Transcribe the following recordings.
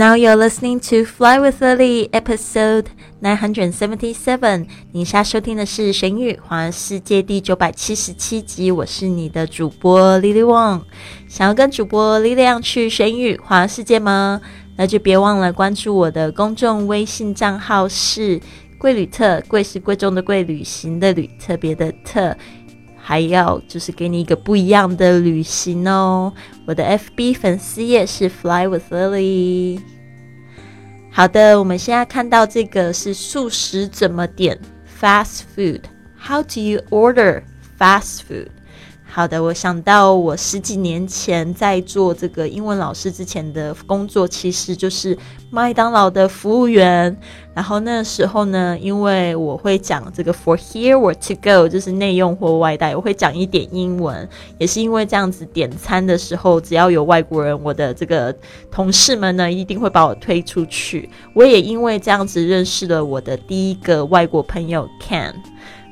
Now you're listening to Fly with Lily, episode nine hundred seventy-seven。你现在收听的是《神语环世界》第九百七十七集。我是你的主播 Lily Wang。想要跟主播 Lily 去神语环世界吗？那就别忘了关注我的公众微信账号是“贵旅特”，贵是贵重的贵，旅行的旅，特别的特。还要就是给你一个不一样的旅行哦。我的 FB 粉丝页是 Fly with Lily。好的，我们现在看到这个是素食怎么点 fast food？How do you order fast food？好的，我想到我十几年前在做这个英文老师之前的工作，其实就是麦当劳的服务员。然后那时候呢，因为我会讲这个 for here or to go，就是内用或外带，我会讲一点英文。也是因为这样子点餐的时候，只要有外国人，我的这个同事们呢一定会把我推出去。我也因为这样子认识了我的第一个外国朋友 Ken。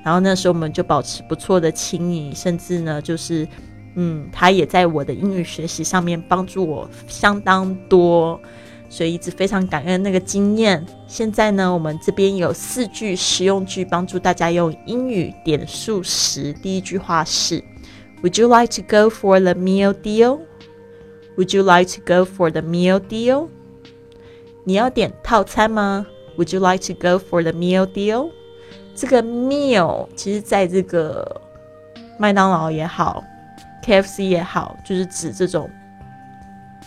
然后那时候我们就保持不错的情谊，甚至呢，就是，嗯，他也在我的英语学习上面帮助我相当多，所以一直非常感恩那个经验。现在呢，我们这边有四句实用句帮助大家用英语点数时。第一句话是：Would you like to go for the meal deal? Would you like to go for the meal deal? 你要点套餐吗？Would you like to go for the meal deal? 这个 meal 其实在这个麦当劳也好，KFC 也好，就是指这种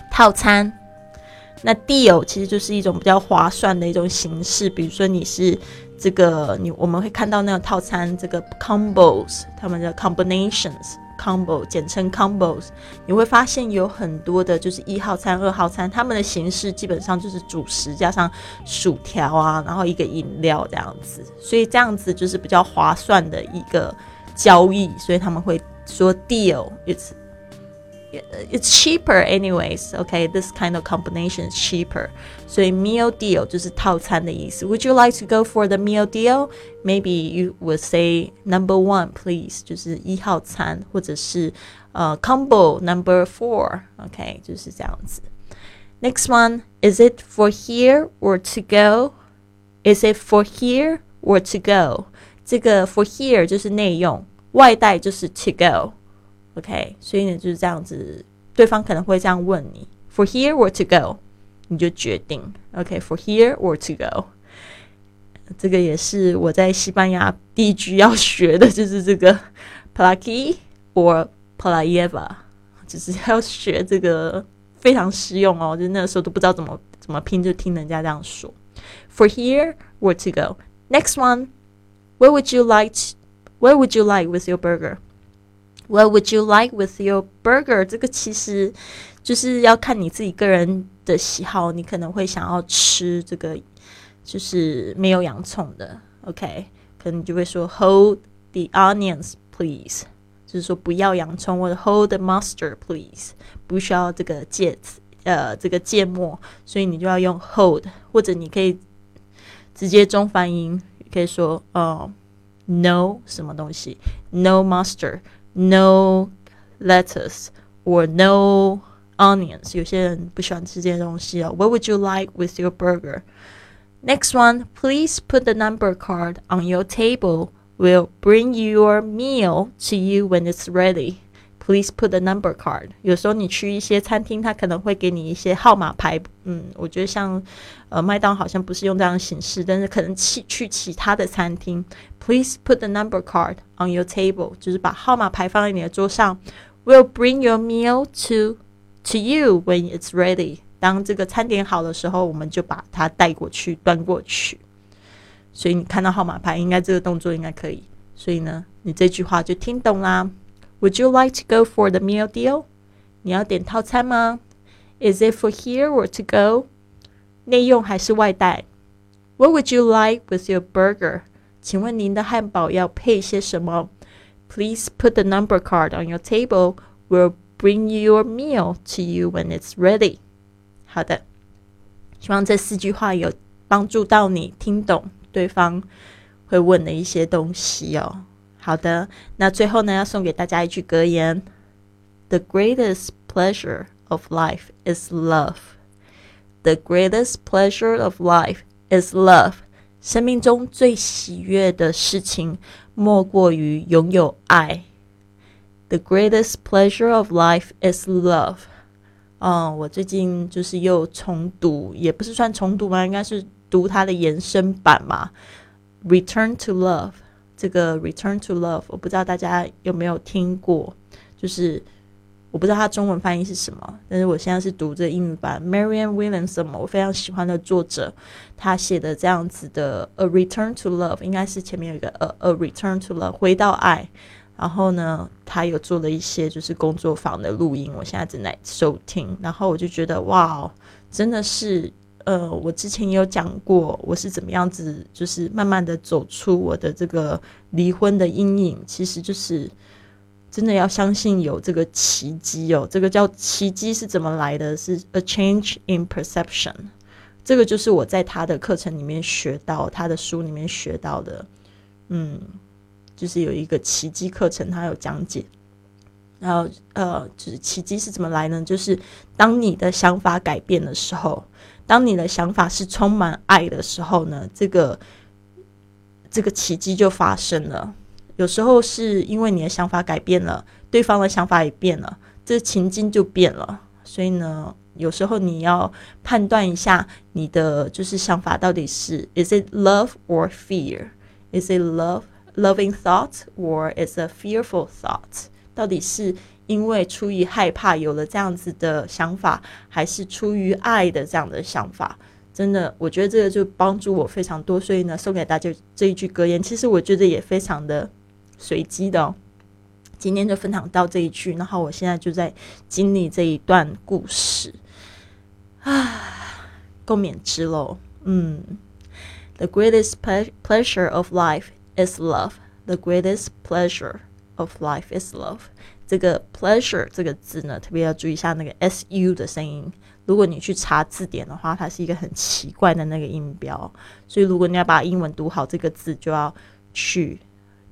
套餐。那 deal 其实就是一种比较划算的一种形式，比如说你是这个你我们会看到那个套餐，这个 combos，他们的 combinations。Combo 简称 Combos，你会发现有很多的，就是一号餐、二号餐，他们的形式基本上就是主食加上薯条啊，然后一个饮料这样子，所以这样子就是比较划算的一个交易，所以他们会说 Deal，it's it's cheaper anyways. Okay, this kind of combination is cheaper. 所以 meal deal 就是套餐的意思。Would you like to go for the meal deal? Maybe you would say number one, please，就是一号餐，或者是呃 combo number four。OK，就是这样子。Next one, is it for here or to go? Is it for here or to go? 这个 for here 就是内用，外带就是 to go。 OK，所以呢就是这样子，对方可能会这样问你：For here or to go？你就决定。OK，For here or to go？这个也是我在西班牙第一句要学的，就是这个 Plaki or Playeva，就是要学这个非常实用哦。就那个时候都不知道怎么怎么拼，就听人家这样说：For here or to go？Next one，Where would you like？Where would you like with your What would you like with your burger？这个其实就是要看你自己个人的喜好，你可能会想要吃这个就是没有洋葱的，OK？可能你就会说 Hold the onions, please，就是说不要洋葱，或者 Hold the mustard, please，不需要这个芥呃这个芥末，所以你就要用 Hold，或者你可以直接中翻音，可以说呃 No 什么东西，No mustard。no lettuce or no onions. 有些人不喜欢吃这些东西哦。What would you like with your burger? Next one, please put the number card on your table. We'll bring your meal to you when it's ready. Please put the number card。有时候你去一些餐厅，他可能会给你一些号码牌。嗯，我觉得像呃麦当好像不是用这样的形式，但是可能去去其他的餐厅，Please put the number card on your table，就是把号码牌放在你的桌上。We'll bring your meal to to you when it's ready。当这个餐点好的时候，我们就把它带过去，端过去。所以你看到号码牌，应该这个动作应该可以。所以呢，你这句话就听懂啦。Would you like to go for the meal deal？你要点套餐吗？Is it for here or to go？内用还是外带？What would you like with your burger？请问您的汉堡要配些什么？Please put the number card on your table. We'll bring your meal to you when it's ready. 好的，希望这四句话有帮助到你听懂对方会问的一些东西哦。 好的，那最后呢，要送给大家一句格言：The greatest pleasure of life is love. The greatest pleasure of life is love。生命中最喜悦的事情，莫过于拥有爱。The greatest pleasure of life is love。嗯，我最近就是又重读，也不是算重读嘛，应该是读它的延伸版嘛。Return to love， 这个 Return to love，我不知道大家有没有听过，就是我不知道它中文翻译是什么，但是我现在是读这英语版。m a r i a n Williamson，我非常喜欢的作者，他写的这样子的 A Return to Love，应该是前面有一个 A A Return to Love，回到爱。然后呢，他有做了一些就是工作坊的录音，我现在正在收听。然后我就觉得哇，真的是，呃，我之前也有讲过，我是怎么样子，就是慢慢的走出我的这个离婚的阴影。其实就是真的要相信有这个奇迹哦，这个叫奇迹是怎么来的？是 a change in perception。这个就是我在他的课程里面学到，他的书里面学到的，嗯。就是有一个奇迹课程，他有讲解。然后，呃，就是奇迹是怎么来呢？就是当你的想法改变的时候，当你的想法是充满爱的时候呢，这个这个奇迹就发生了。有时候是因为你的想法改变了，对方的想法也变了，这情境就变了。所以呢，有时候你要判断一下你的就是想法到底是 is it love or fear？is it love？Loving thought or is a fearful thought？到底是因为出于害怕有了这样子的想法，还是出于爱的这样的想法？真的，我觉得这个就帮助我非常多。所以呢，送给大家这一句格言，其实我觉得也非常的随机的。今天就分享到这一句，然后我现在就在经历这一段故事啊，共勉之喽。嗯，The greatest pleasure of life。is love. The greatest pleasure of life is love. 这个 pleasure 这个字呢，特别要注意一下那个 s u 的声音。如果你去查字典的话，它是一个很奇怪的那个音标。所以如果你要把英文读好这个字，就要去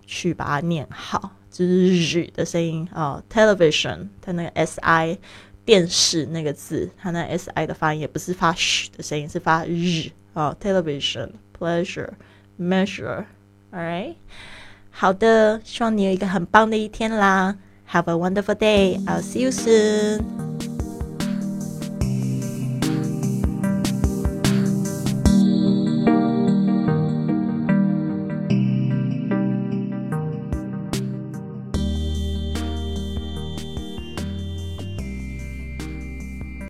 去把它念好，就是日的声音啊。Television 它那个 s i 电视那个字，它那 s i 的发音也不是发 sh 的声音，是发日啊。Television pleasure measure，all right 好的，希望你有一个很棒的一天啦。Have a wonderful day. I'll see you soon.